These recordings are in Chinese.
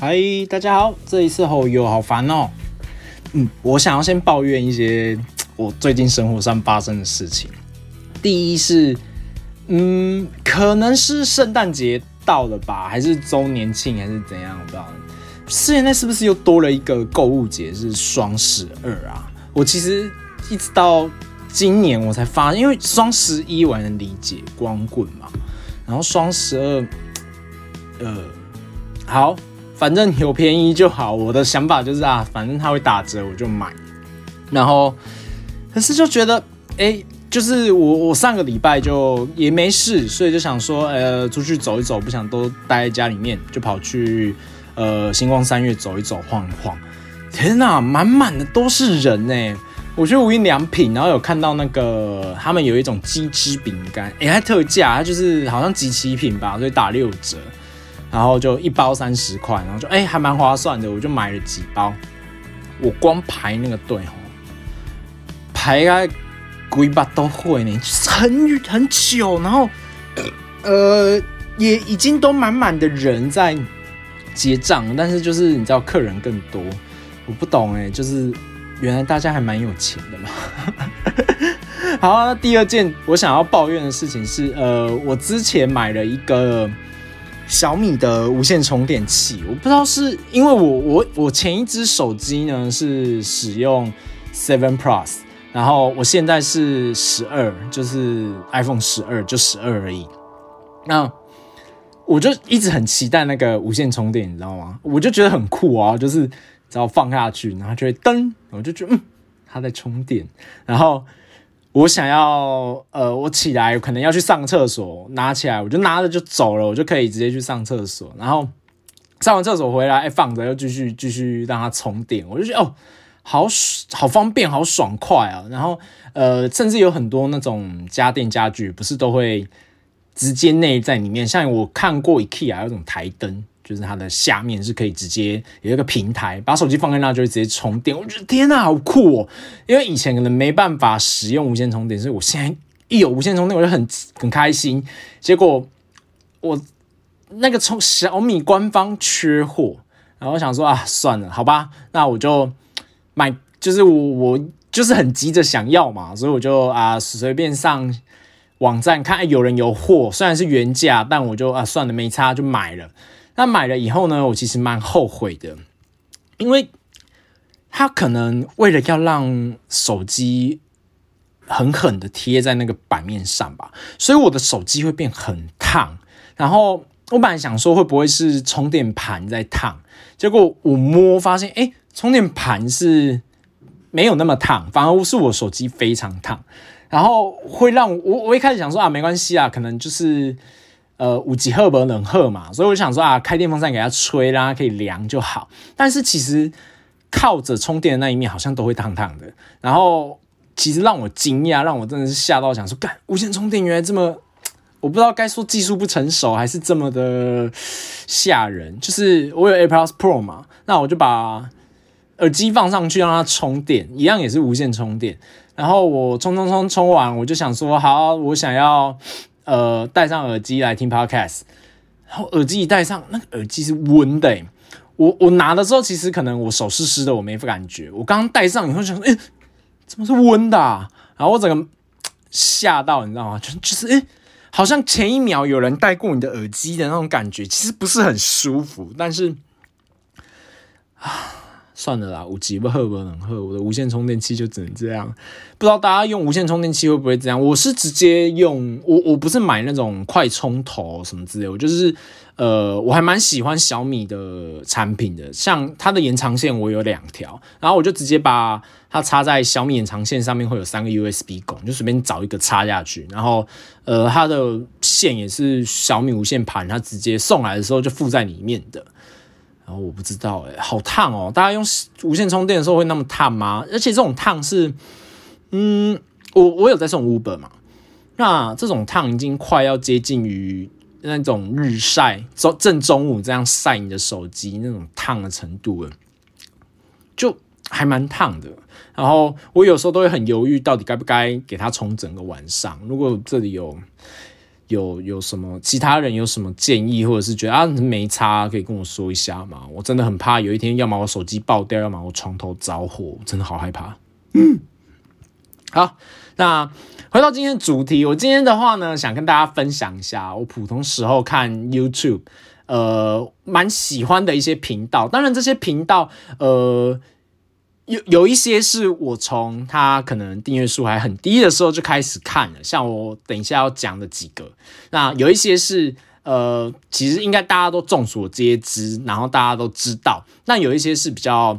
嗨，大家好，这一次后友好烦哦。嗯，我想要先抱怨一些我最近生活上发生的事情。第一是，嗯，可能是圣诞节到了吧，还是周年庆，还是怎样？我不知道。现在是不是又多了一个购物节，是双十二啊？我其实一直到今年我才发现，因为双十一我还能理解光棍嘛，然后双十二，呃，好。反正有便宜就好，我的想法就是啊，反正它会打折，我就买。然后，可是就觉得，哎，就是我我上个礼拜就也没事，所以就想说，呃，出去走一走，不想都待在家里面，就跑去呃星光三月走一走，晃一晃。天哪，满满的都是人呢！我去无印良品，然后有看到那个他们有一种鸡汁饼干，哎，还特价，它就是好像集齐品吧，所以打六折。然后就一包三十块，然后就哎还蛮划算的，我就买了几包。我光排那个队哦，排个鬼把都会呢，很很久。然后呃也已经都满满的人在结账，但是就是你知道客人更多，我不懂哎，就是原来大家还蛮有钱的嘛。好，那第二件我想要抱怨的事情是，呃，我之前买了一个。小米的无线充电器，我不知道是因为我我我前一只手机呢是使用 Seven Plus，然后我现在是十二，就是 iPhone 十二，就十二而已。那我就一直很期待那个无线充电，你知道吗？我就觉得很酷啊，就是只要放下去，然后就会噔，我就觉得嗯，它在充电，然后。我想要，呃，我起来可能要去上厕所，拿起来我就拿着就走了，我就可以直接去上厕所。然后上完厕所回来，哎，放着又继续继续让它充电，我就觉得哦，好好方便，好爽快啊。然后呃，甚至有很多那种家电家具，不是都会直接内在里面，像我看过 IKEA 有种台灯。就是它的下面是可以直接有一个平台，把手机放在那就会直接充电。我觉得天哪，好酷哦！因为以前可能没办法使用无线充电，所以我现在一有无线充电我就很很开心。结果我那个充小米官方缺货，然后我想说啊，算了，好吧，那我就买，就是我我就是很急着想要嘛，所以我就啊随便上网站看有人有货，虽然是原价，但我就啊算了，没差就买了。那买了以后呢，我其实蛮后悔的，因为他可能为了要让手机狠狠的贴在那个版面上吧，所以我的手机会变很烫。然后我本来想说会不会是充电盘在烫，结果我摸发现，哎，充电盘是没有那么烫，反而是我手机非常烫。然后会让我我一开始想说啊，没关系啊，可能就是。呃，五级赫伯冷赫嘛，所以我想说啊，开电风扇给它吹，啦可以凉就好。但是其实靠着充电的那一面好像都会烫烫的。然后其实让我惊讶，让我真的是吓到，想说干无线充电原来这么，我不知道该说技术不成熟还是这么的吓人。就是我有 AirPods Pro 嘛，那我就把耳机放上去让它充电，一样也是无线充电。然后我充充充充完，我就想说好，我想要。呃，戴上耳机来听 podcast，然后耳机一戴上，那个耳机是温的。我我拿的时候，其实可能我手湿湿的，我没感觉。我刚戴上以后，想说，哎，怎么是温的？然后我整个吓到，你知道吗？就就是，哎，好像前一秒有人戴过你的耳机的那种感觉，其实不是很舒服，但是啊。算了啦，五 G 不喝不能喝，我的无线充电器就只能这样。不知道大家用无线充电器会不会这样？我是直接用，我我不是买那种快充头什么之类，我就是呃，我还蛮喜欢小米的产品的，像它的延长线我有两条，然后我就直接把它插在小米延长线上面，会有三个 USB 孔，就随便找一个插下去，然后呃，它的线也是小米无线盘，它直接送来的时候就附在里面的。然后我不知道哎，好烫哦！大家用无线充电的时候会那么烫吗？而且这种烫是，嗯，我我有在送 Uber 嘛，那这种烫已经快要接近于那种日晒中正中午这样晒你的手机那种烫的程度了，就还蛮烫的。然后我有时候都会很犹豫，到底该不该给它充整个晚上。如果这里有有有什么其他人有什么建议，或者是觉得啊没差，可以跟我说一下吗？我真的很怕有一天，要么我手机爆掉，要么我床头着火，真的好害怕。嗯，好，那回到今天的主题，我今天的话呢，想跟大家分享一下我普通时候看 YouTube，呃，蛮喜欢的一些频道。当然，这些频道，呃。有有一些是我从他可能订阅数还很低的时候就开始看了，像我等一下要讲的几个。那有一些是呃，其实应该大家都众所皆知，然后大家都知道。那有一些是比较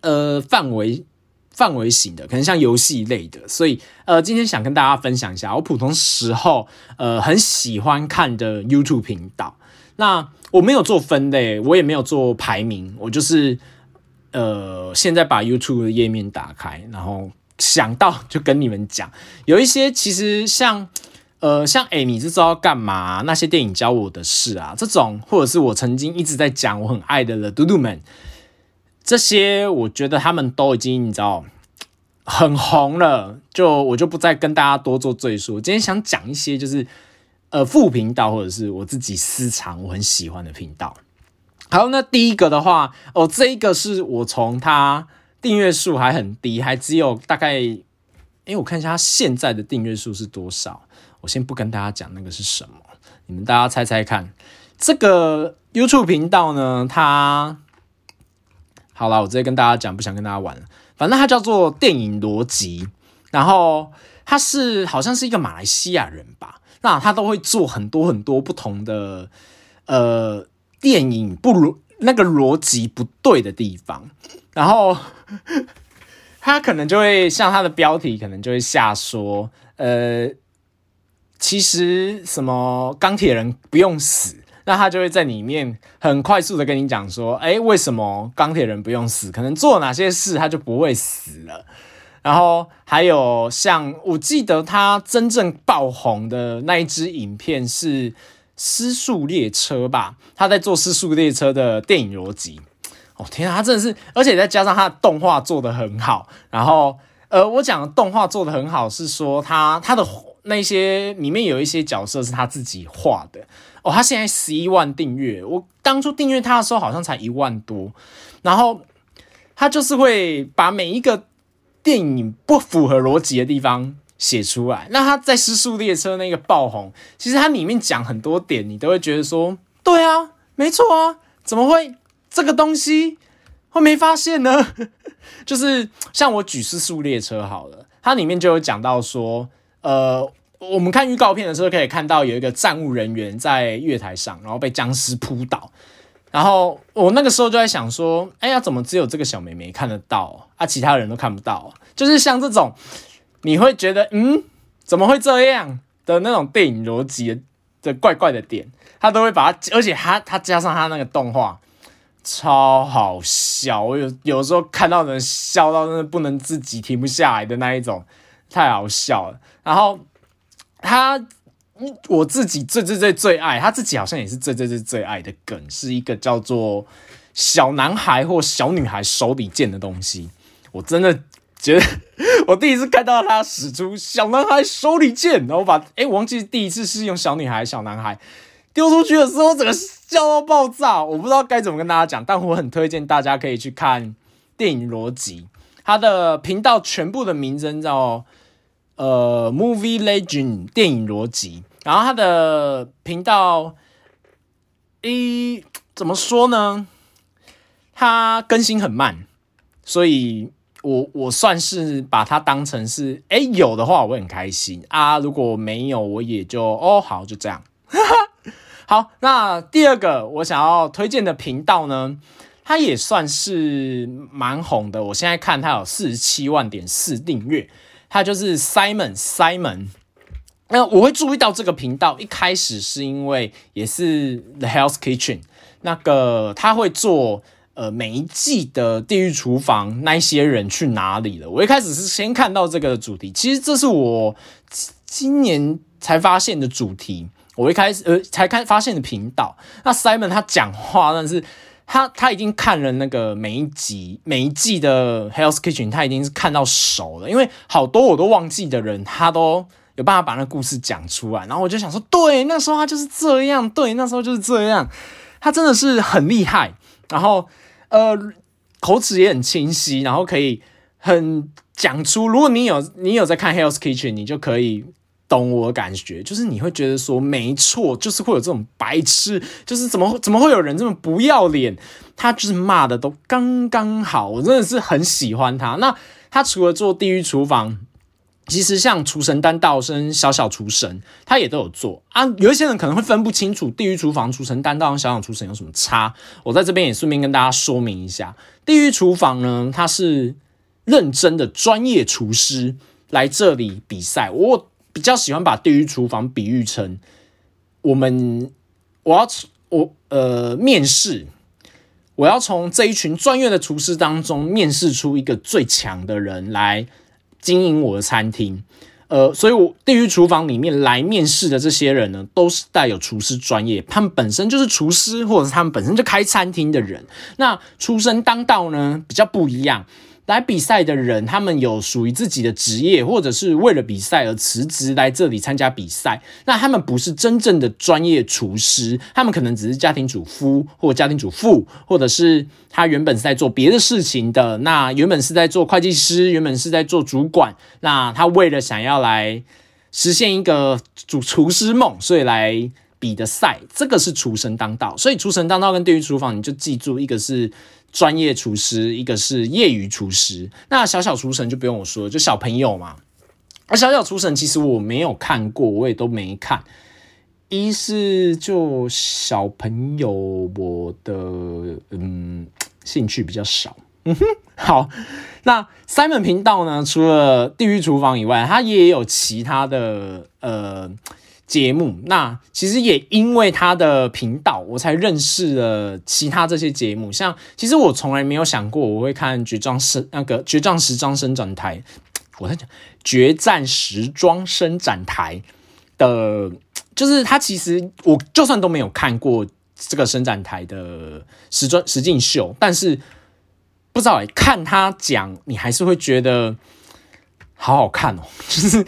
呃范围范围型的，可能像游戏类的。所以呃，今天想跟大家分享一下我普通时候呃很喜欢看的 YouTube 频道。那我没有做分类，我也没有做排名，我就是。呃，现在把 YouTube 的页面打开，然后想到就跟你们讲，有一些其实像呃，像哎，你是知道干嘛？那些电影教我的事啊，这种或者是我曾经一直在讲我很爱的了，嘟嘟们，这些我觉得他们都已经你知道很红了，就我就不再跟大家多做赘述。今天想讲一些就是呃副频道或者是我自己私藏我很喜欢的频道。好，那第一个的话，哦，这一个是我从他订阅数还很低，还只有大概，哎，我看一下他现在的订阅数是多少。我先不跟大家讲那个是什么，你们大家猜猜看。这个 YouTube 频道呢，它好了，我直接跟大家讲，不想跟大家玩了。反正它叫做电影逻辑，然后他是好像是一个马来西亚人吧，那他都会做很多很多不同的，呃。电影不如那个逻辑不对的地方，然后 他可能就会像他的标题，可能就会下说，呃，其实什么钢铁人不用死，那他就会在里面很快速的跟你讲说，哎，为什么钢铁人不用死？可能做哪些事他就不会死了。然后还有像我记得他真正爆红的那一支影片是。失速列车吧，他在做失速列车的电影逻辑。哦天啊，他真的是，而且再加上他的动画做的很好。然后，呃，我讲的动画做的很好，是说他他的那些里面有一些角色是他自己画的。哦，他现在十一万订阅，我当初订阅他的时候好像才一万多。然后他就是会把每一个电影不符合逻辑的地方。写出来，那他在《失速列车》那个爆红，其实它里面讲很多点，你都会觉得说，对啊，没错啊，怎么会这个东西会没发现呢？就是像我举《失速列车》好了，它里面就有讲到说，呃，我们看预告片的时候可以看到有一个站务人员在月台上，然后被僵尸扑倒，然后我那个时候就在想说，哎呀，怎么只有这个小妹妹看得到啊，其他人都看不到？就是像这种。你会觉得，嗯，怎么会这样的那种电影逻辑的怪怪的点，他都会把它，而且他他加上他那个动画，超好笑。我有有时候看到人笑到真的不能自己停不下来的那一种，太好笑了。然后他，我自己最最最最爱，他自己好像也是最最最最爱的梗，是一个叫做小男孩或小女孩手里剑的东西，我真的。觉得我第一次看到他使出小男孩手里剑，然后把哎，我忘记第一次是用小女孩、小男孩丢出去的时候，整个笑到爆炸。我不知道该怎么跟大家讲，但我很推荐大家可以去看电影逻辑。他的频道全部的名称叫呃 Movie Legend 电影逻辑，然后他的频道一怎么说呢？他更新很慢，所以。我我算是把它当成是，哎，有的话我会很开心啊，如果没有我也就哦好就这样。好，那第二个我想要推荐的频道呢，它也算是蛮红的。我现在看它有四十七万点四订阅，它就是 Simon Simon。那我会注意到这个频道，一开始是因为也是 The Health Kitchen 那个他会做。呃，每一季的《地狱厨房》那些人去哪里了？我一开始是先看到这个主题，其实这是我今年才发现的主题。我一开始呃才看发现的频道。那 Simon 他讲话，但是他他已经看了那个每一集每一季的《Hell's Kitchen》，他已经是看到熟了。因为好多我都忘记的人，他都有办法把那故事讲出来。然后我就想说，对，那时候他就是这样，对，那时候就是这样，他真的是很厉害。然后呃，口齿也很清晰，然后可以很讲出。如果你有你有在看《Hell's Kitchen》，你就可以。懂我感觉，就是你会觉得说没错，就是会有这种白痴，就是怎么怎么会有人这么不要脸？他就是骂的都刚刚好，我真的是很喜欢他。那他除了做地狱厨房，其实像厨神丹道生、小小厨神，他也都有做啊。有一些人可能会分不清楚地狱厨房、厨神丹道跟小小厨神有什么差，我在这边也顺便跟大家说明一下。地狱厨房呢，他是认真的专业厨师来这里比赛，我。比较喜欢把地狱厨房比喻成我们，我要我呃面试，我要从这一群专业的厨师当中面试出一个最强的人来经营我的餐厅。呃，所以我地狱厨房里面来面试的这些人呢，都是带有厨师专业，他们本身就是厨师，或者是他们本身就开餐厅的人。那出身当道呢，比较不一样。来比赛的人，他们有属于自己的职业，或者是为了比赛而辞职来这里参加比赛。那他们不是真正的专业厨师，他们可能只是家庭主夫或家庭主妇，或者是他原本是在做别的事情的。那原本是在做会计师，原本是在做主管。那他为了想要来实现一个主厨师梦，所以来比的赛。这个是厨神当道，所以厨神当道跟地狱厨房，你就记住一个是。专业厨师，一个是业余厨师。那小小厨神就不用我说，就小朋友嘛。而小小厨神其实我没有看过，我也都没看。一是就小朋友，我的嗯兴趣比较少。嗯哼，好。那 Simon 频道呢？除了地狱厨房以外，它也有其他的呃。节目那其实也因为他的频道，我才认识了其他这些节目。像其实我从来没有想过我会看《决战时那个《决战时装伸展台》，我在讲《决战时装伸展台》的，就是他其实我就算都没有看过这个伸展台的时装实境秀，但是不知道哎，看他讲，你还是会觉得好好看哦，就是。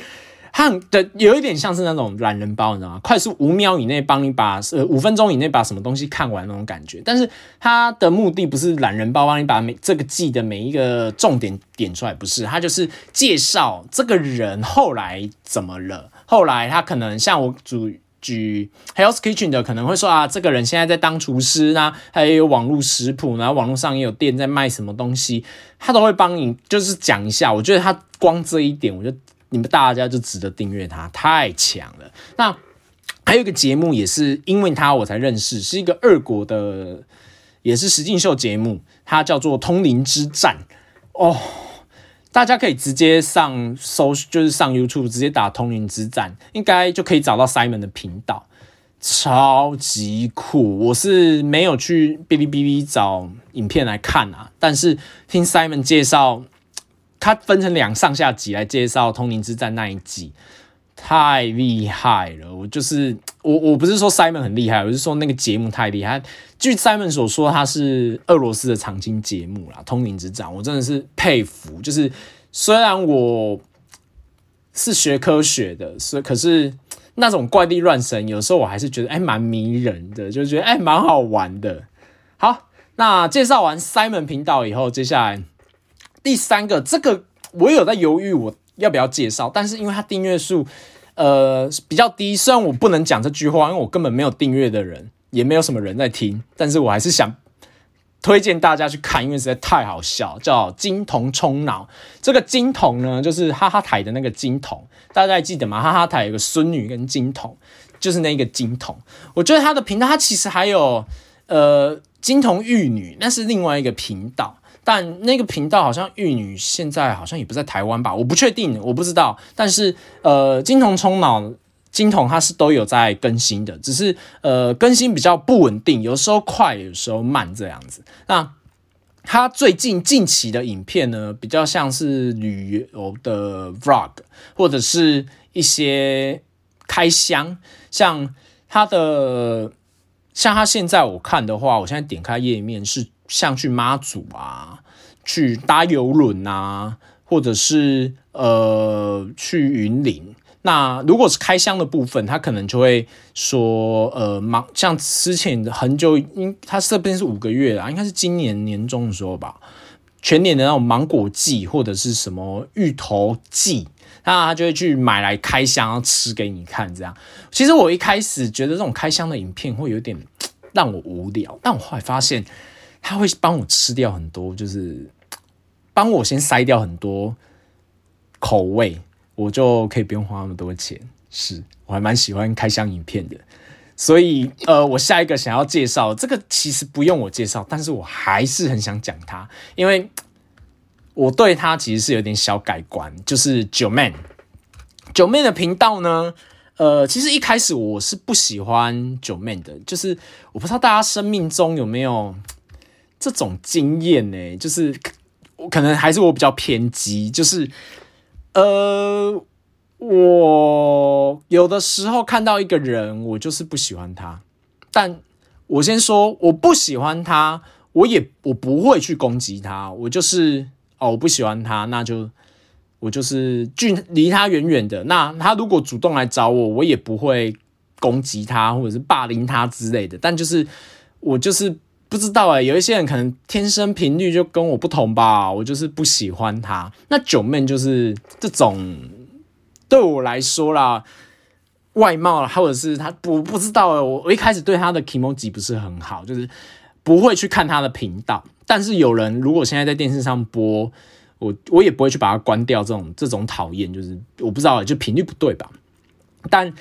它的有一点像是那种懒人包，你知道吗？快速五秒以内帮你把呃五分钟以内把什么东西看完那种感觉。但是它的目的不是懒人包帮你把每这个季的每一个重点点出来，不是，它就是介绍这个人后来怎么了。后来他可能像我主举 Health Kitchen 的，可能会说啊，这个人现在在当厨师呢啊，还有网络食谱，然后网络上也有店在卖什么东西，他都会帮你就是讲一下。我觉得他光这一点，我就。你们大家就值得订阅他，太强了。那还有一个节目，也是因为他我才认识，是一个二国的，也是实境秀节目，它叫做《通灵之战》哦。大家可以直接上搜，就是上 YouTube 直接打《通灵之战》，应该就可以找到 Simon 的频道，超级酷。我是没有去哔哩哔哩找影片来看啊，但是听 Simon 介绍。它分成两上下集来介绍通灵之战那一集，太厉害了！我就是我，我不是说 Simon 很厉害，我是说那个节目太厉害。据 Simon 所说，他是俄罗斯的长青节目啦，《通灵之战》，我真的是佩服。就是虽然我是学科学的，所以可是那种怪力乱神，有时候我还是觉得哎蛮迷人的，就觉得哎蛮好玩的。好，那介绍完 Simon 频道以后，接下来。第三个，这个我有在犹豫我要不要介绍，但是因为它订阅数呃比较低，虽然我不能讲这句话，因为我根本没有订阅的人，也没有什么人在听，但是我还是想推荐大家去看，因为实在太好笑，叫金童冲脑。这个金童呢，就是哈哈台的那个金童，大家还记得吗？哈哈台有个孙女跟金童，就是那个金童。我觉得他的频道，他其实还有呃金童玉女，那是另外一个频道。但那个频道好像玉女现在好像也不在台湾吧，我不确定，我不知道。但是呃，金童冲脑，金童它是都有在更新的，只是呃更新比较不稳定，有时候快，有时候慢这样子。那他最近近期的影片呢，比较像是旅游的 vlog，或者是一些开箱，像他的像他现在我看的话，我现在点开页面是。像去妈祖啊，去搭游轮啊，或者是呃去云林，那如果是开箱的部分，他可能就会说，呃，芒像之前很久，应他这边是五个月啊，应该是今年年中的时候吧，全年的那种芒果季或者是什么芋头季，那他就会去买来开箱吃给你看。这样，其实我一开始觉得这种开箱的影片会有点 让我无聊，但我后来发现他会帮我吃掉很多，就是帮我先筛掉很多口味。我就可以不用花那么多钱，是我还蛮喜欢开箱影片的，所以呃，我下一个想要介绍这个其实不用我介绍，但是我还是很想讲它，因为我对它其实是有点小改观，就是九妹九妹的频道呢，呃，其实一开始我是不喜欢九妹的，就是我不知道大家生命中有没有这种经验呢，就是可能还是我比较偏激，就是。呃，我有的时候看到一个人，我就是不喜欢他。但我先说，我不喜欢他，我也我不会去攻击他。我就是哦，我不喜欢他，那就我就是距离他远远的。那他如果主动来找我，我也不会攻击他或者是霸凌他之类的。但就是我就是。不知道哎，有一些人可能天生频率就跟我不同吧，我就是不喜欢他。那九妹就是这种，对我来说啦，外貌或者是他，我不知道哎，我我一开始对他的 emoji 不是很好，就是不会去看他的频道。但是有人如果现在在电视上播，我我也不会去把它关掉。这种这种讨厌，就是我不知道，就频率不对吧？但。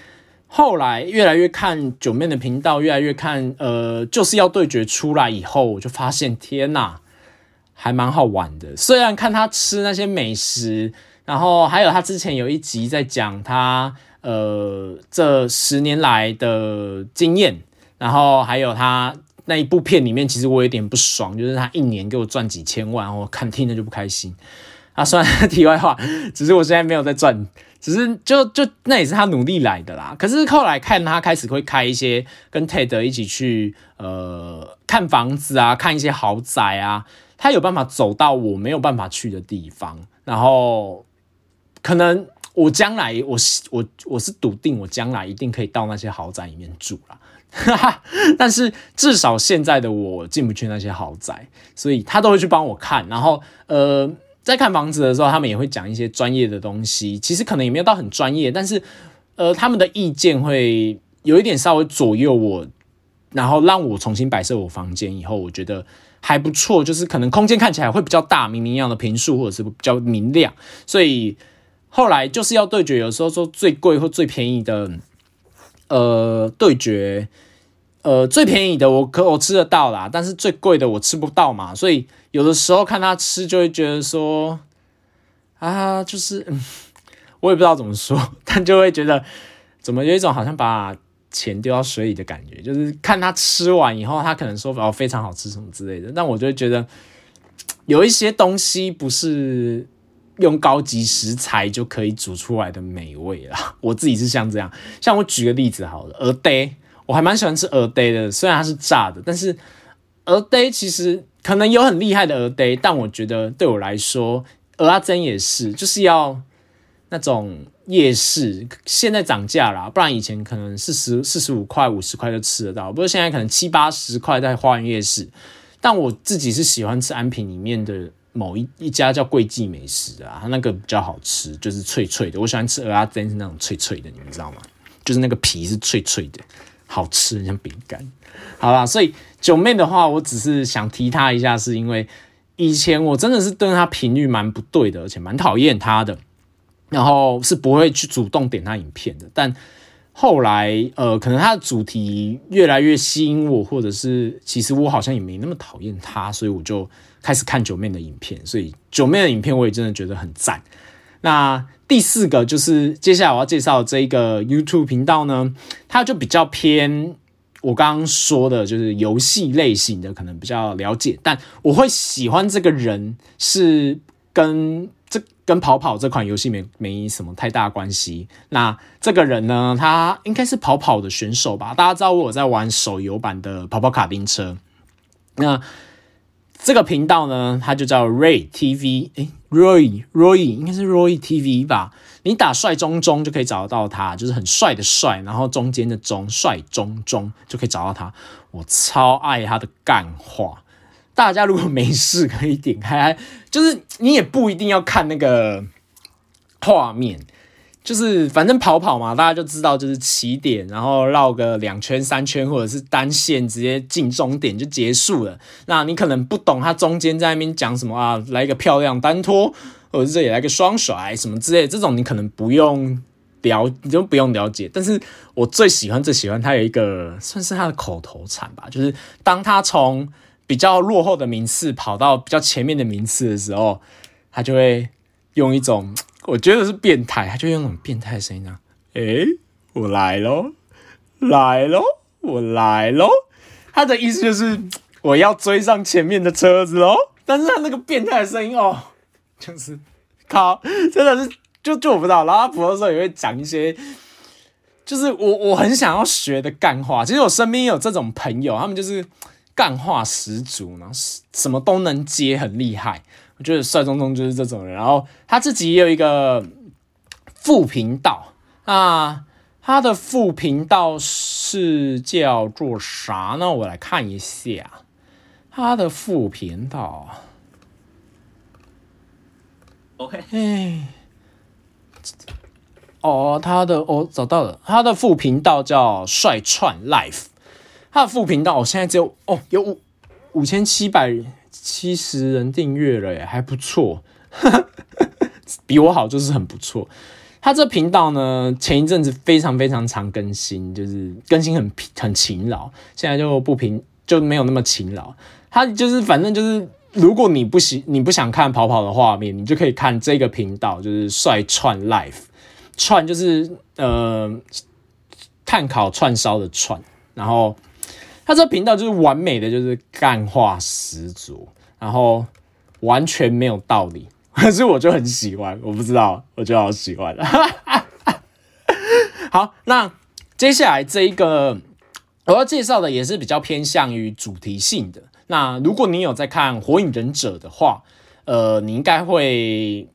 后来越来越看九面的频道，越来越看，呃，就是要对决出来以后，我就发现天呐，还蛮好玩的。虽然看他吃那些美食，然后还有他之前有一集在讲他，呃，这十年来的经验，然后还有他那一部片里面，其实我有点不爽，就是他一年给我赚几千万，我看听着就不开心。啊，算了，题外话，只是我现在没有在赚。只是就就那也是他努力来的啦。可是后来看他开始会开一些跟 Ted 一起去呃看房子啊，看一些豪宅啊，他有办法走到我没有办法去的地方。然后可能我将来我我我是笃定我将来一定可以到那些豪宅里面住了。但是至少现在的我进不去那些豪宅，所以他都会去帮我看。然后呃。在看房子的时候，他们也会讲一些专业的东西，其实可能也没有到很专业，但是，呃，他们的意见会有一点稍微左右我，然后让我重新摆设我房间以后，我觉得还不错，就是可能空间看起来会比较大，明明一样的平数或者是比较明亮，所以后来就是要对决，有时候说最贵或最便宜的，呃，对决。呃，最便宜的我可我吃得到啦，但是最贵的我吃不到嘛，所以有的时候看他吃就会觉得说，啊，就是 我也不知道怎么说，但就会觉得怎么有一种好像把钱丢到水里的感觉，就是看他吃完以后，他可能说哦非常好吃什么之类的，但我就会觉得有一些东西不是用高级食材就可以煮出来的美味啦。我自己是像这样，像我举个例子好了，鹅呆。我还蛮喜欢吃鹅呆的，虽然它是炸的，但是鹅呆其实可能有很厉害的鹅呆，但我觉得对我来说，鹅阿珍也是，就是要那种夜市，现在涨价啦，不然以前可能四十四十五块、五十块就吃得到，不过现在可能七八十块在花园夜市。但我自己是喜欢吃安平里面的某一一家叫桂记美食啊，它那个比较好吃，就是脆脆的。我喜欢吃鹅阿珍是那种脆脆的，你们知道吗？就是那个皮是脆脆的。好吃，像饼干。好啦，所以九妹的话，我只是想提她一下，是因为以前我真的是对她频率蛮不对的，而且蛮讨厌她的，然后是不会去主动点她影片的。但后来，呃，可能她的主题越来越吸引我，或者是其实我好像也没那么讨厌她，所以我就开始看九妹的影片。所以九妹的影片，我也真的觉得很赞。那第四个就是接下来我要介绍这一个 YouTube 频道呢，它就比较偏我刚刚说的，就是游戏类型的，可能比较了解。但我会喜欢这个人是跟这跟跑跑这款游戏没没什么太大关系。那这个人呢，他应该是跑跑的选手吧？大家知道我在玩手游版的跑跑卡丁车，那。这个频道呢，它就叫 Ray TV，诶 Roy Roy 应该是 Roy TV 吧？你打帅中中就可以找到他，就是很帅的帅，然后中间的中帅中中就可以找到他。我超爱他的干话，大家如果没事可以点开，就是你也不一定要看那个画面。就是反正跑跑嘛，大家就知道就是起点，然后绕个两圈三圈，或者是单线直接进终点就结束了。那你可能不懂他中间在那边讲什么啊，来一个漂亮单拖，或者这里来个双甩什么之类，这种你可能不用了，你就不用了解。但是我最喜欢最喜欢他有一个算是他的口头禅吧，就是当他从比较落后的名次跑到比较前面的名次的时候，他就会用一种。我觉得是变态，他就用那种变态声音啊，诶，我来喽，来喽，我来喽。他的意思就是我要追上前面的车子喽。但是他那个变态的声音哦，就是靠，真的是就就我不知道。然后他普的时候也会讲一些，就是我我很想要学的干话。其实我身边有这种朋友，他们就是干话十足，然后什么都能接，很厉害。我觉得帅中中就是这种人，然后他自己也有一个副频道，那他的副频道是叫做啥呢？我来看一下他的副频道。OK，哎，哦，他的哦找到了，他的副频道叫帅串 Life，他的副频道我现在只有哦有五五千七百。七十人订阅了，耶，还不错，比我好就是很不错。他这频道呢，前一阵子非常非常常更新，就是更新很很勤劳，现在就不频就没有那么勤劳。他就是反正就是，如果你不喜你不想看跑跑的画面，你就可以看这个频道，就是帅串 life，串就是呃碳烤串烧的串，然后他这频道就是完美的就是干话十足。然后完全没有道理，可是我就很喜欢，我不知道，我就好喜欢。好，那接下来这一个我要介绍的也是比较偏向于主题性的。那如果你有在看《火影忍者》的话，呃，你应该会。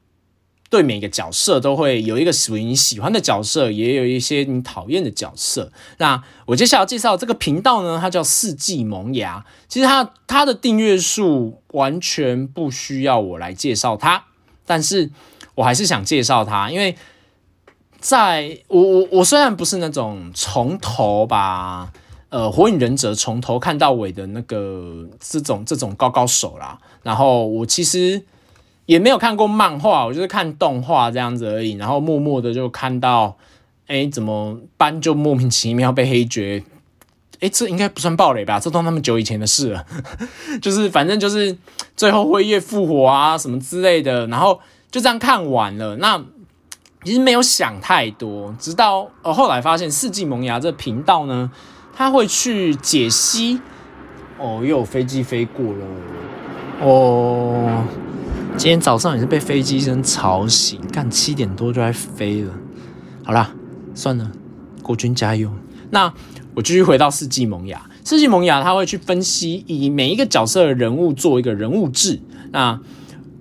对每个角色都会有一个属于你喜欢的角色，也有一些你讨厌的角色。那我接下来要介绍这个频道呢，它叫四季萌芽。其实它它的订阅数完全不需要我来介绍它，但是我还是想介绍它，因为在我我我虽然不是那种从头把呃火影忍者从头看到尾的那个这种这种高高手啦，然后我其实。也没有看过漫画，我就是看动画这样子而已。然后默默的就看到，哎，怎么班就莫名其妙被黑绝？哎，这应该不算暴雷吧？这都那么久以前的事了。就是反正就是最后辉夜复活啊什么之类的，然后就这样看完了。那其实没有想太多，直到呃后来发现四季萌芽这频道呢，他会去解析。哦，又有飞机飞过了。哦。今天早上也是被飞机声吵醒，干七点多就来飞了。好啦，算了，国军加油。那我继续回到四季萌芽，四季萌芽他会去分析，以每一个角色的人物做一个人物志，那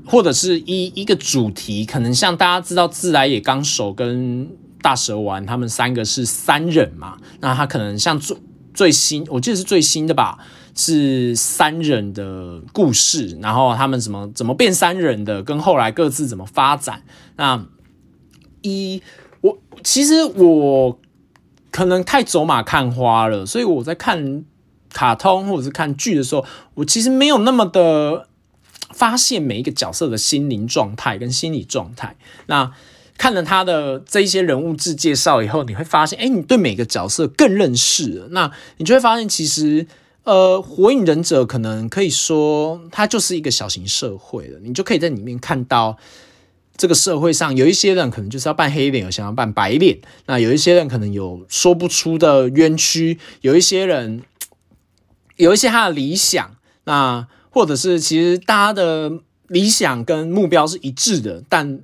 或者是一一个主题，可能像大家知道自来也纲手跟大蛇丸他们三个是三忍嘛，那他可能像最最新，我记得是最新的吧。是三人的故事，然后他们怎么怎么变三人的，跟后来各自怎么发展。那一我其实我可能太走马看花了，所以我在看卡通或者是看剧的时候，我其实没有那么的发现每一个角色的心灵状态跟心理状态。那看了他的这一些人物志介绍以后，你会发现，哎，你对每个角色更认识了。那你就会发现，其实。呃，火影忍者可能可以说，它就是一个小型社会了。你就可以在里面看到，这个社会上有一些人可能就是要扮黑脸，有想要扮白脸。那有一些人可能有说不出的冤屈，有一些人有一些他的理想，那或者是其实大家的理想跟目标是一致的，但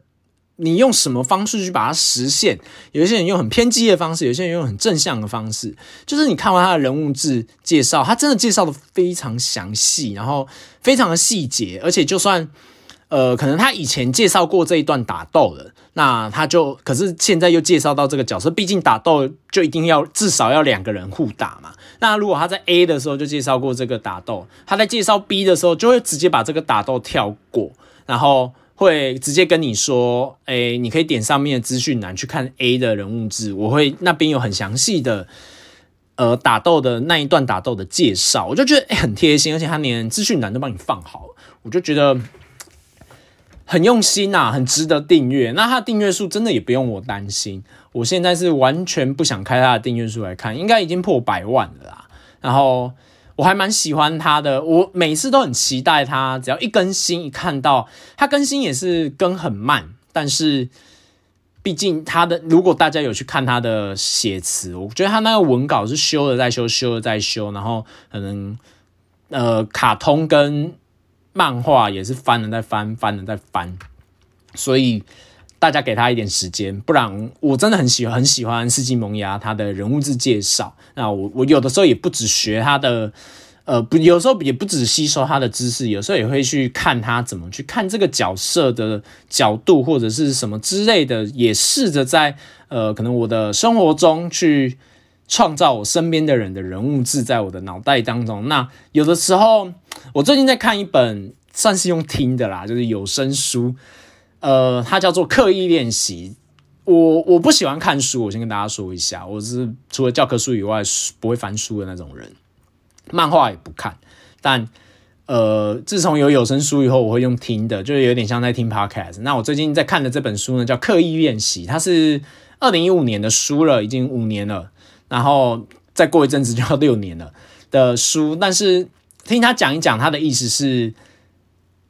你用什么方式去把它实现？有一些人用很偏激的方式，有些人用很正向的方式。就是你看完他的人物志介绍，他真的介绍的非常详细，然后非常的细节，而且就算呃，可能他以前介绍过这一段打斗了，那他就可是现在又介绍到这个角色，毕竟打斗就一定要至少要两个人互打嘛。那如果他在 A 的时候就介绍过这个打斗，他在介绍 B 的时候就会直接把这个打斗跳过，然后。会直接跟你说，哎，你可以点上面的资讯栏去看 A 的人物志，我会那边有很详细的，呃，打斗的那一段打斗的介绍，我就觉得很贴心，而且他连资讯栏都帮你放好，我就觉得很用心呐，很值得订阅。那他订阅数真的也不用我担心，我现在是完全不想开他的订阅数来看，应该已经破百万了啦。然后。我还蛮喜欢他的，我每次都很期待他，只要一更新，一看到他更新也是更很慢，但是毕竟他的，如果大家有去看他的写词，我觉得他那个文稿是修了再修，修了再修，然后可能呃，卡通跟漫画也是翻了再翻，翻了再翻，所以大家给他一点时间，不然我真的很喜欢很喜欢四季萌芽他的人物志介绍。那我我有的时候也不止学他的，呃，不，有时候也不止吸收他的知识，有时候也会去看他怎么去看这个角色的角度或者是什么之类的，也试着在呃，可能我的生活中去创造我身边的人的人物志在我的脑袋当中。那有的时候，我最近在看一本算是用听的啦，就是有声书，呃，它叫做《刻意练习》。我我不喜欢看书，我先跟大家说一下，我是除了教科书以外不会翻书的那种人，漫画也不看。但呃，自从有有声书以后，我会用听的，就是有点像在听 podcast。那我最近在看的这本书呢，叫《刻意练习》，它是二零一五年的书了，已经五年了，然后再过一阵子就要六年了的书。但是听他讲一讲，他的意思是，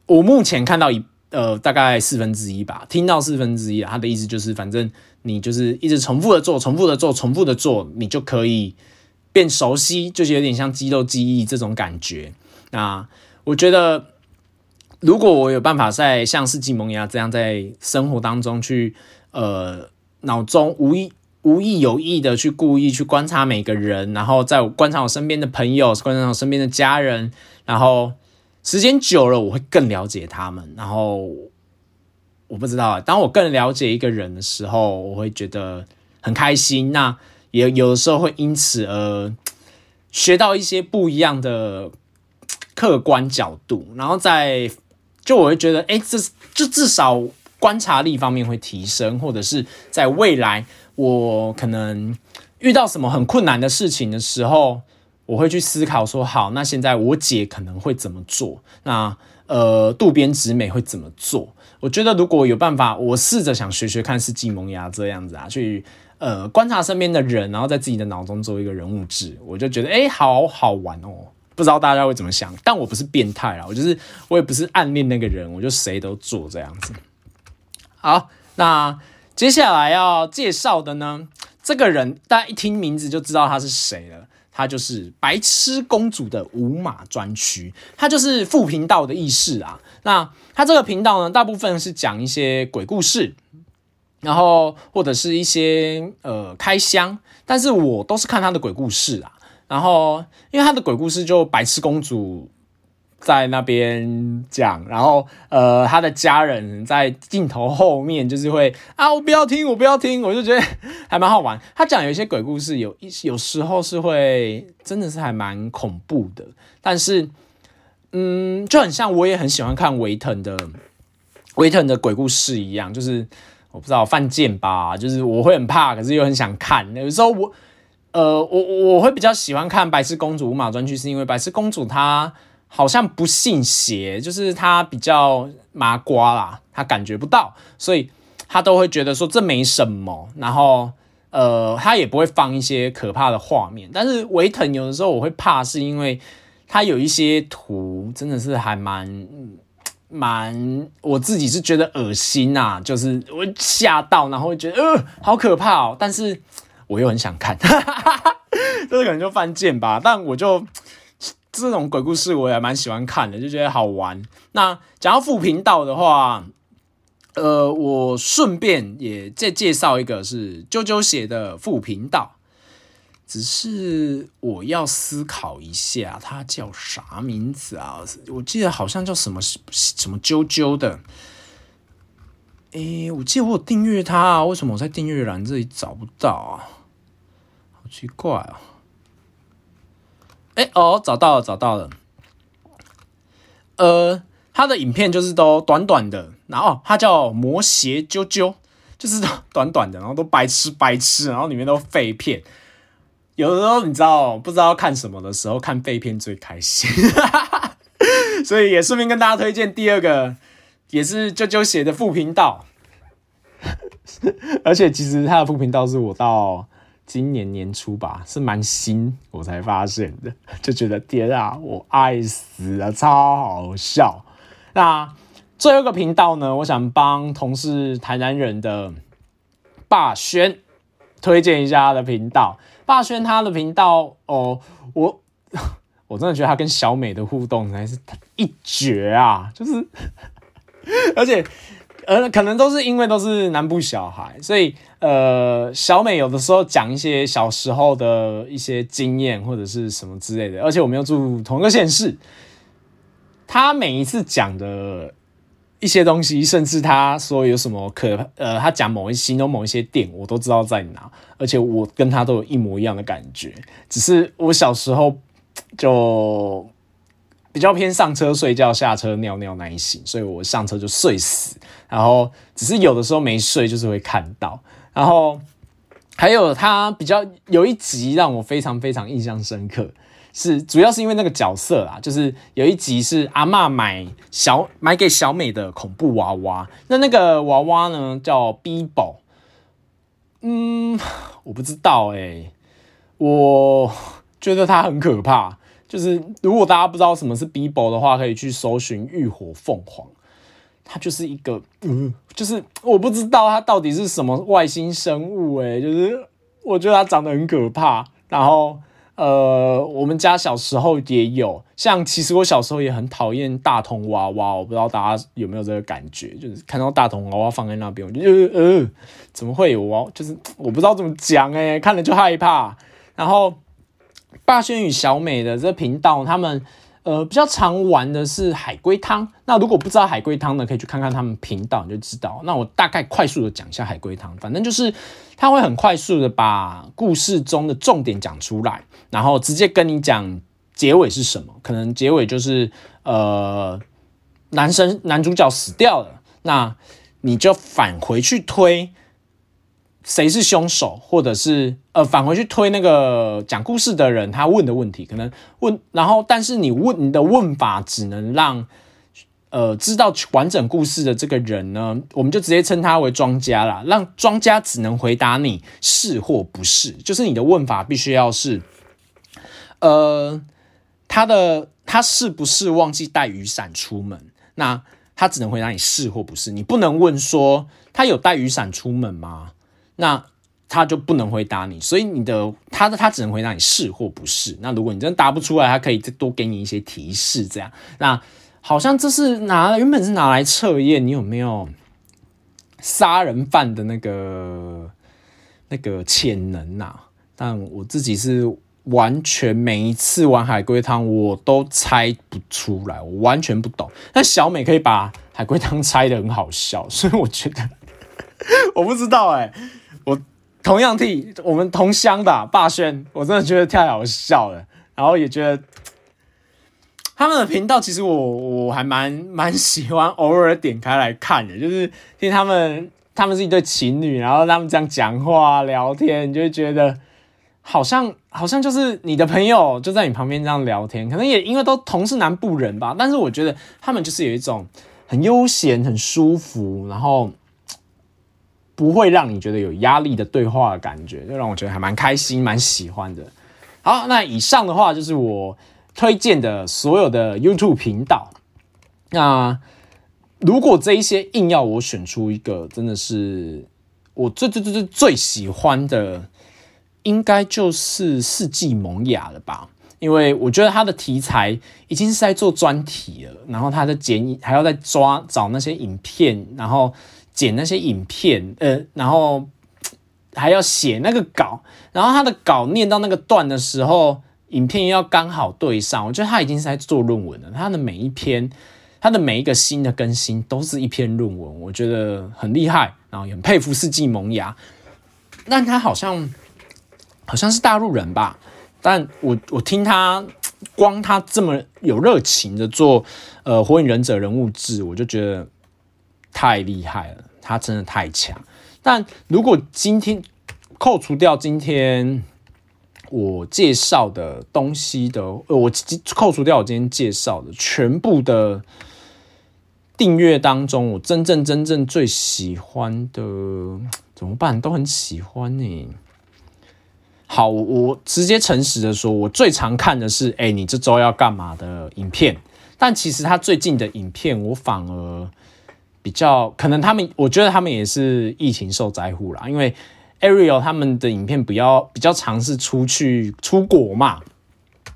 我目前看到一。呃，大概四分之一吧，听到四分之一，他的意思就是，反正你就是一直重复的做，重复的做，重复的做，你就可以变熟悉，就是有点像肌肉记忆这种感觉。那我觉得，如果我有办法在像四季萌芽这样，在生活当中去，呃，脑中无意无意有意的去故意去观察每个人，然后在观察我身边的朋友，观察我身边的家人，然后。时间久了，我会更了解他们。然后我不知道，当我更了解一个人的时候，我会觉得很开心。那也有的时候会因此而学到一些不一样的客观角度。然后在就我会觉得，哎，这这至少观察力方面会提升，或者是在未来我可能遇到什么很困难的事情的时候。我会去思考说，好，那现在我姐可能会怎么做？那呃，渡边直美会怎么做？我觉得如果有办法，我试着想学学看是季萌芽这样子啊，去呃观察身边的人，然后在自己的脑中做一个人物志，我就觉得哎，好好玩哦。不知道大家会怎么想，但我不是变态啊，我就是我也不是暗恋那个人，我就谁都做这样子。好，那接下来要介绍的呢，这个人大家一听名字就知道他是谁了。它就是白痴公主的五马专区，它就是副频道的意思啊。那它这个频道呢，大部分是讲一些鬼故事，然后或者是一些呃开箱，但是我都是看他的鬼故事啊。然后因为他的鬼故事就白痴公主。在那边讲，然后呃，他的家人在镜头后面就是会啊，我不要听，我不要听，我就觉得还蛮好玩。他讲有一些鬼故事，有一有时候是会真的是还蛮恐怖的，但是嗯，就很像我也很喜欢看维腾的维腾的鬼故事一样，就是我不知道犯贱吧，就是我会很怕，可是又很想看。有时候我呃，我我会比较喜欢看白痴公主五马专区，是因为白痴公主她。好像不信邪，就是他比较麻瓜啦，他感觉不到，所以他都会觉得说这没什么。然后，呃，他也不会放一些可怕的画面。但是维腾有的时候我会怕，是因为他有一些图真的是还蛮蛮，我自己是觉得恶心呐，就是我吓到，然后觉得呃好可怕哦。但是我又很想看，这个可能就犯贱吧。但我就。这种鬼故事我也蛮喜欢看的，就觉得好玩。那讲到副频道的话，呃，我顺便也再介绍一个是啾啾写的副频道，只是我要思考一下，它叫啥名字啊？我记得好像叫什么什么啾啾的。诶，我记得我有订阅它啊，为什么我在订阅栏这里找不到啊？好奇怪啊！哎哦，找到了，找到了。呃。他的影片就是都短短的，然后他叫魔邪啾啾，就是 短短的，然后都白痴白痴，然后里面都废片。有的时候你知道不知道看什么的时候，看废片最开心。所以也顺便跟大家推荐第二个，也是啾啾写的副频道。而且其实他的副频道是我到今年年初吧，是蛮新我才发现的，就觉得天啊，我爱死了，超好笑。那最后一个频道呢？我想帮同事台南人的霸轩推荐一下他的频道。霸轩他的频道哦，我我真的觉得他跟小美的互动还是一绝啊！就是，而且呃，可能都是因为都是南部小孩，所以呃，小美有的时候讲一些小时候的一些经验或者是什么之类的，而且我们又住同一个县市。他每一次讲的一些东西，甚至他说有什么可呃，他讲某一形容某一些店，我都知道在哪，而且我跟他都有一模一样的感觉。只是我小时候就比较偏上车睡觉，下车尿尿那一型，所以我上车就睡死。然后只是有的时候没睡，就是会看到。然后还有他比较有一集让我非常非常印象深刻。是，主要是因为那个角色啊，就是有一集是阿妈买小买给小美的恐怖娃娃，那那个娃娃呢叫 Bibo，嗯，我不知道哎，我觉得它很可怕。就是如果大家不知道什么是 Bibo 的话，可以去搜寻浴火凤凰，它就是一个，嗯，就是我不知道它到底是什么外星生物，哎，就是我觉得它长得很可怕，然后。呃，我们家小时候也有，像其实我小时候也很讨厌大童娃娃，我不知道大家有没有这个感觉，就是看到大童娃娃放在那边，我就呃，怎么会有娃？就是我不知道怎么讲哎，看了就害怕。然后霸轩与小美的这频道，他们。呃，比较常玩的是海龟汤。那如果不知道海龟汤的，可以去看看他们频道，你就知道。那我大概快速的讲一下海龟汤，反正就是他会很快速的把故事中的重点讲出来，然后直接跟你讲结尾是什么。可能结尾就是呃，男生男主角死掉了，那你就返回去推。谁是凶手，或者是呃返回去推那个讲故事的人他问的问题，可能问，然后但是你问你的问法只能让呃知道完整故事的这个人呢，我们就直接称他为庄家啦，让庄家只能回答你是或不是，就是你的问法必须要是呃他的他是不是忘记带雨伞出门，那他只能回答你是或不是，你不能问说他有带雨伞出门吗？那他就不能回答你，所以你的他的他只能回答你是或不是。那如果你真的答不出来，他可以再多给你一些提示，这样。那好像这是拿原本是拿来测验你有没有杀人犯的那个那个潜能呐。但我自己是完全每一次玩海龟汤我都猜不出来，我完全不懂。但小美可以把海龟汤猜的很好笑，所以我觉得 我不知道哎。同样替我们同乡的霸轩，我真的觉得太好笑了，然后也觉得他们的频道其实我我还蛮蛮喜欢，偶尔点开来看的，就是听他们他们是一对情侣，然后他们这样讲话聊天，你就会觉得好像好像就是你的朋友就在你旁边这样聊天，可能也因为都同是南部人吧，但是我觉得他们就是有一种很悠闲、很舒服，然后。不会让你觉得有压力的对话的感觉，就让我觉得还蛮开心、蛮喜欢的。好，那以上的话就是我推荐的所有的 YouTube 频道。那如果这一些硬要我选出一个，真的是我最最最最最喜欢的，应该就是世纪萌芽了吧？因为我觉得它的题材已经是在做专题了，然后它的剪影还要再抓找那些影片，然后。剪那些影片，呃，然后还要写那个稿，然后他的稿念到那个段的时候，影片要刚好对上。我觉得他已经是在做论文了，他的每一篇，他的每一个新的更新都是一篇论文，我觉得很厉害，然后也很佩服世纪萌芽。但他好像好像是大陆人吧？但我我听他光他这么有热情的做呃火影忍者人物志，我就觉得太厉害了，他真的太强。但如果今天扣除掉今天我介绍的东西的，呃，我扣除掉我今天介绍的全部的订阅当中，我真正真正最喜欢的怎么办？都很喜欢呢。好，我直接诚实的说，我最常看的是，哎，你这周要干嘛的影片。但其实他最近的影片，我反而比较可能他们，我觉得他们也是疫情受灾户啦。因为 Ariel 他们的影片比较比较尝试出去出国嘛，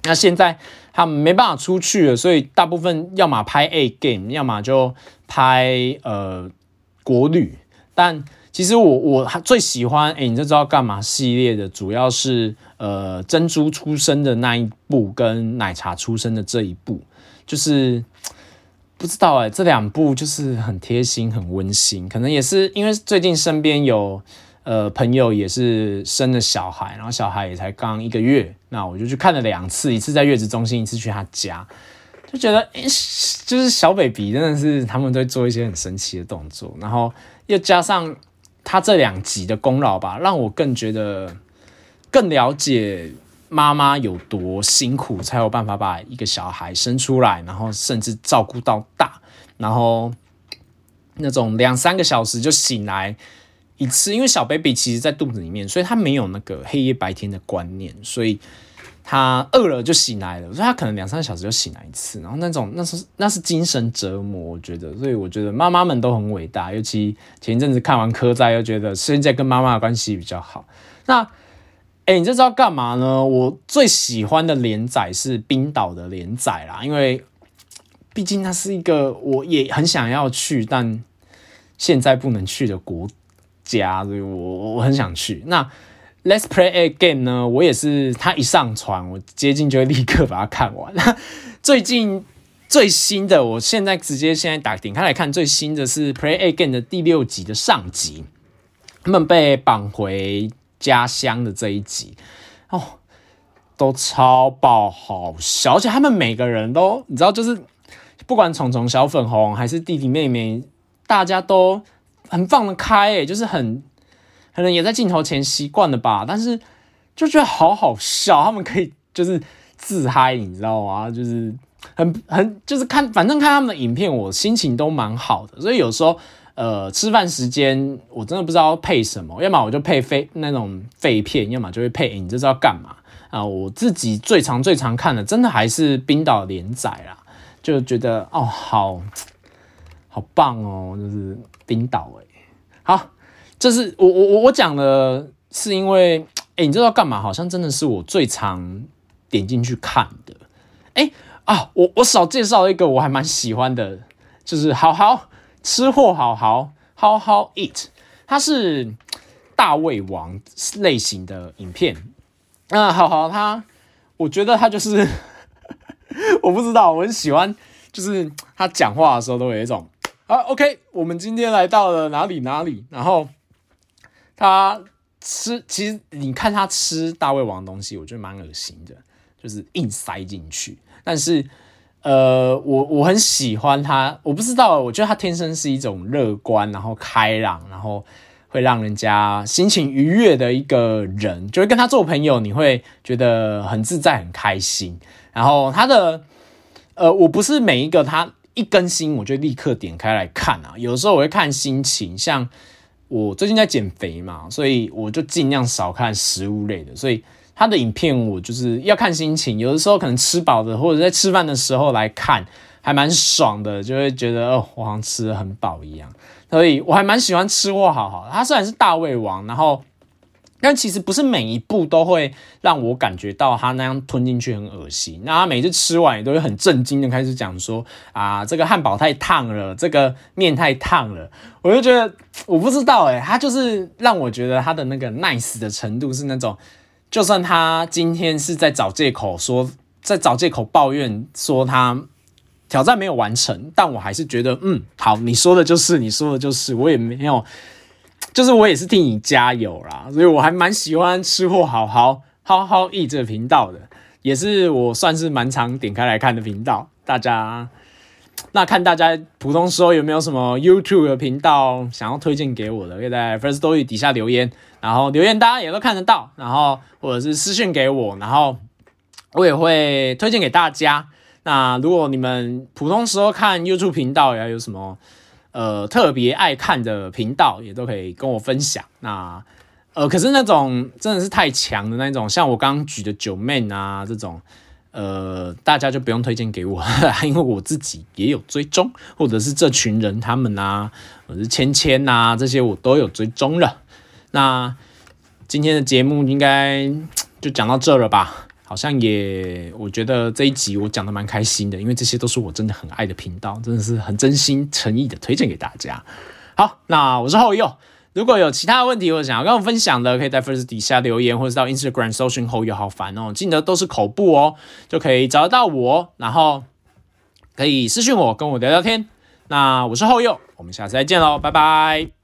那现在他们没办法出去了，所以大部分要么拍 A game，要么就拍呃国旅，但。其实我我最喜欢哎，你就知道干嘛系列的，主要是呃珍珠出生的那一部跟奶茶出生的这一部，就是不知道哎，这两部就是很贴心很温馨，可能也是因为最近身边有呃朋友也是生了小孩，然后小孩也才刚一个月，那我就去看了两次，一次在月子中心，一次去他家，就觉得哎，就是小 baby 真的是他们都会做一些很神奇的动作，然后又加上。他这两集的功劳吧，让我更觉得更了解妈妈有多辛苦，才有办法把一个小孩生出来，然后甚至照顾到大，然后那种两三个小时就醒来一次，因为小 baby 其实在肚子里面，所以他没有那个黑夜白天的观念，所以。他饿了就醒来了，所以他可能两三个小时就醒来一次，然后那种那是那是精神折磨，我觉得，所以我觉得妈妈们都很伟大，尤其前一阵子看完科在，又觉得现在跟妈妈的关系比较好。那，哎，你这知道干嘛呢？我最喜欢的连载是冰岛的连载啦，因为毕竟它是一个我也很想要去，但现在不能去的国家，所以我我很想去。那。Let's play a game 呢？我也是，他一上传，我接近就会立刻把它看完。最近最新的，我现在直接现在打点开来看，最新的是 Play a game 的第六集的上集，他们被绑回家乡的这一集，哦，都超爆好笑，而且他们每个人都，你知道，就是不管虫虫、小粉红还是弟弟妹妹，大家都很放得开，诶，就是很。可能也在镜头前习惯了吧，但是就觉得好好笑，他们可以就是自嗨，你知道吗？就是很很就是看，反正看他们的影片，我心情都蛮好的。所以有时候呃吃饭时间，我真的不知道配什么，要么我就配废那种废片，要么就会配。你这知道干嘛啊？我自己最常最常看的，真的还是冰岛连载啦，就觉得哦好好棒哦，就是冰岛哎，好。这是我我我我讲的，是因为哎，你知道干嘛？好像真的是我最常点进去看的。哎啊，我我少介绍一个我还蛮喜欢的，就是好好吃货，好好好好 eat，它是大胃王类型的影片。那好好，他我觉得他就是 我不知道，我很喜欢，就是他讲话的时候都有一种啊，OK，我们今天来到了哪里哪里，然后。他吃，其实你看他吃大胃王的东西，我觉得蛮恶心的，就是硬塞进去。但是，呃，我我很喜欢他，我不知道，我觉得他天生是一种乐观，然后开朗，然后会让人家心情愉悦的一个人，就会跟他做朋友，你会觉得很自在、很开心。然后他的，呃，我不是每一个他一更新我就立刻点开来看啊，有时候我会看心情，像。我最近在减肥嘛，所以我就尽量少看食物类的。所以他的影片我就是要看心情，有的时候可能吃饱的，或者在吃饭的时候来看，还蛮爽的，就会觉得哦，我好像吃的很饱一样。所以我还蛮喜欢吃货好好。他虽然是大胃王，然后但其实不是每一步都会让我感觉到他那样吞进去很恶心。那他每次吃完也都会很震惊的开始讲说：“啊，这个汉堡太烫了，这个面太烫了。”我就觉得我不知道诶，他就是让我觉得他的那个 nice 的程度是那种，就算他今天是在找借口说，在找借口抱怨说他挑战没有完成，但我还是觉得嗯，好，你说的就是你说的就是，我也没有。就是我也是替你加油啦，所以我还蛮喜欢吃货好好好好 eat 这个频道的，也是我算是蛮常点开来看的频道。大家，那看大家普通时候有没有什么 YouTube 的频道想要推荐给我的，可以在 First Story 底下留言，然后留言大家也都看得到，然后或者是私信给我，然后我也会推荐给大家。那如果你们普通时候看 YouTube 频道要有什么？呃，特别爱看的频道也都可以跟我分享。那呃，可是那种真的是太强的那种，像我刚刚举的九妹啊这种，呃，大家就不用推荐给我，因为我自己也有追踪，或者是这群人他们啊，或者是芊芊呐这些我都有追踪了。那今天的节目应该就讲到这了吧？好像也，我觉得这一集我讲的蛮开心的，因为这些都是我真的很爱的频道，真的是很真心诚意的推荐给大家。好，那我是后佑，如果有其他问题或者想要跟我分享的，可以在 First 底下留言，或者到 Instagram 搜寻后佑，好烦哦，记得都是口部哦，就可以找得到我，然后可以私讯我，跟我聊聊天。那我是后佑，我们下次再见喽，拜拜。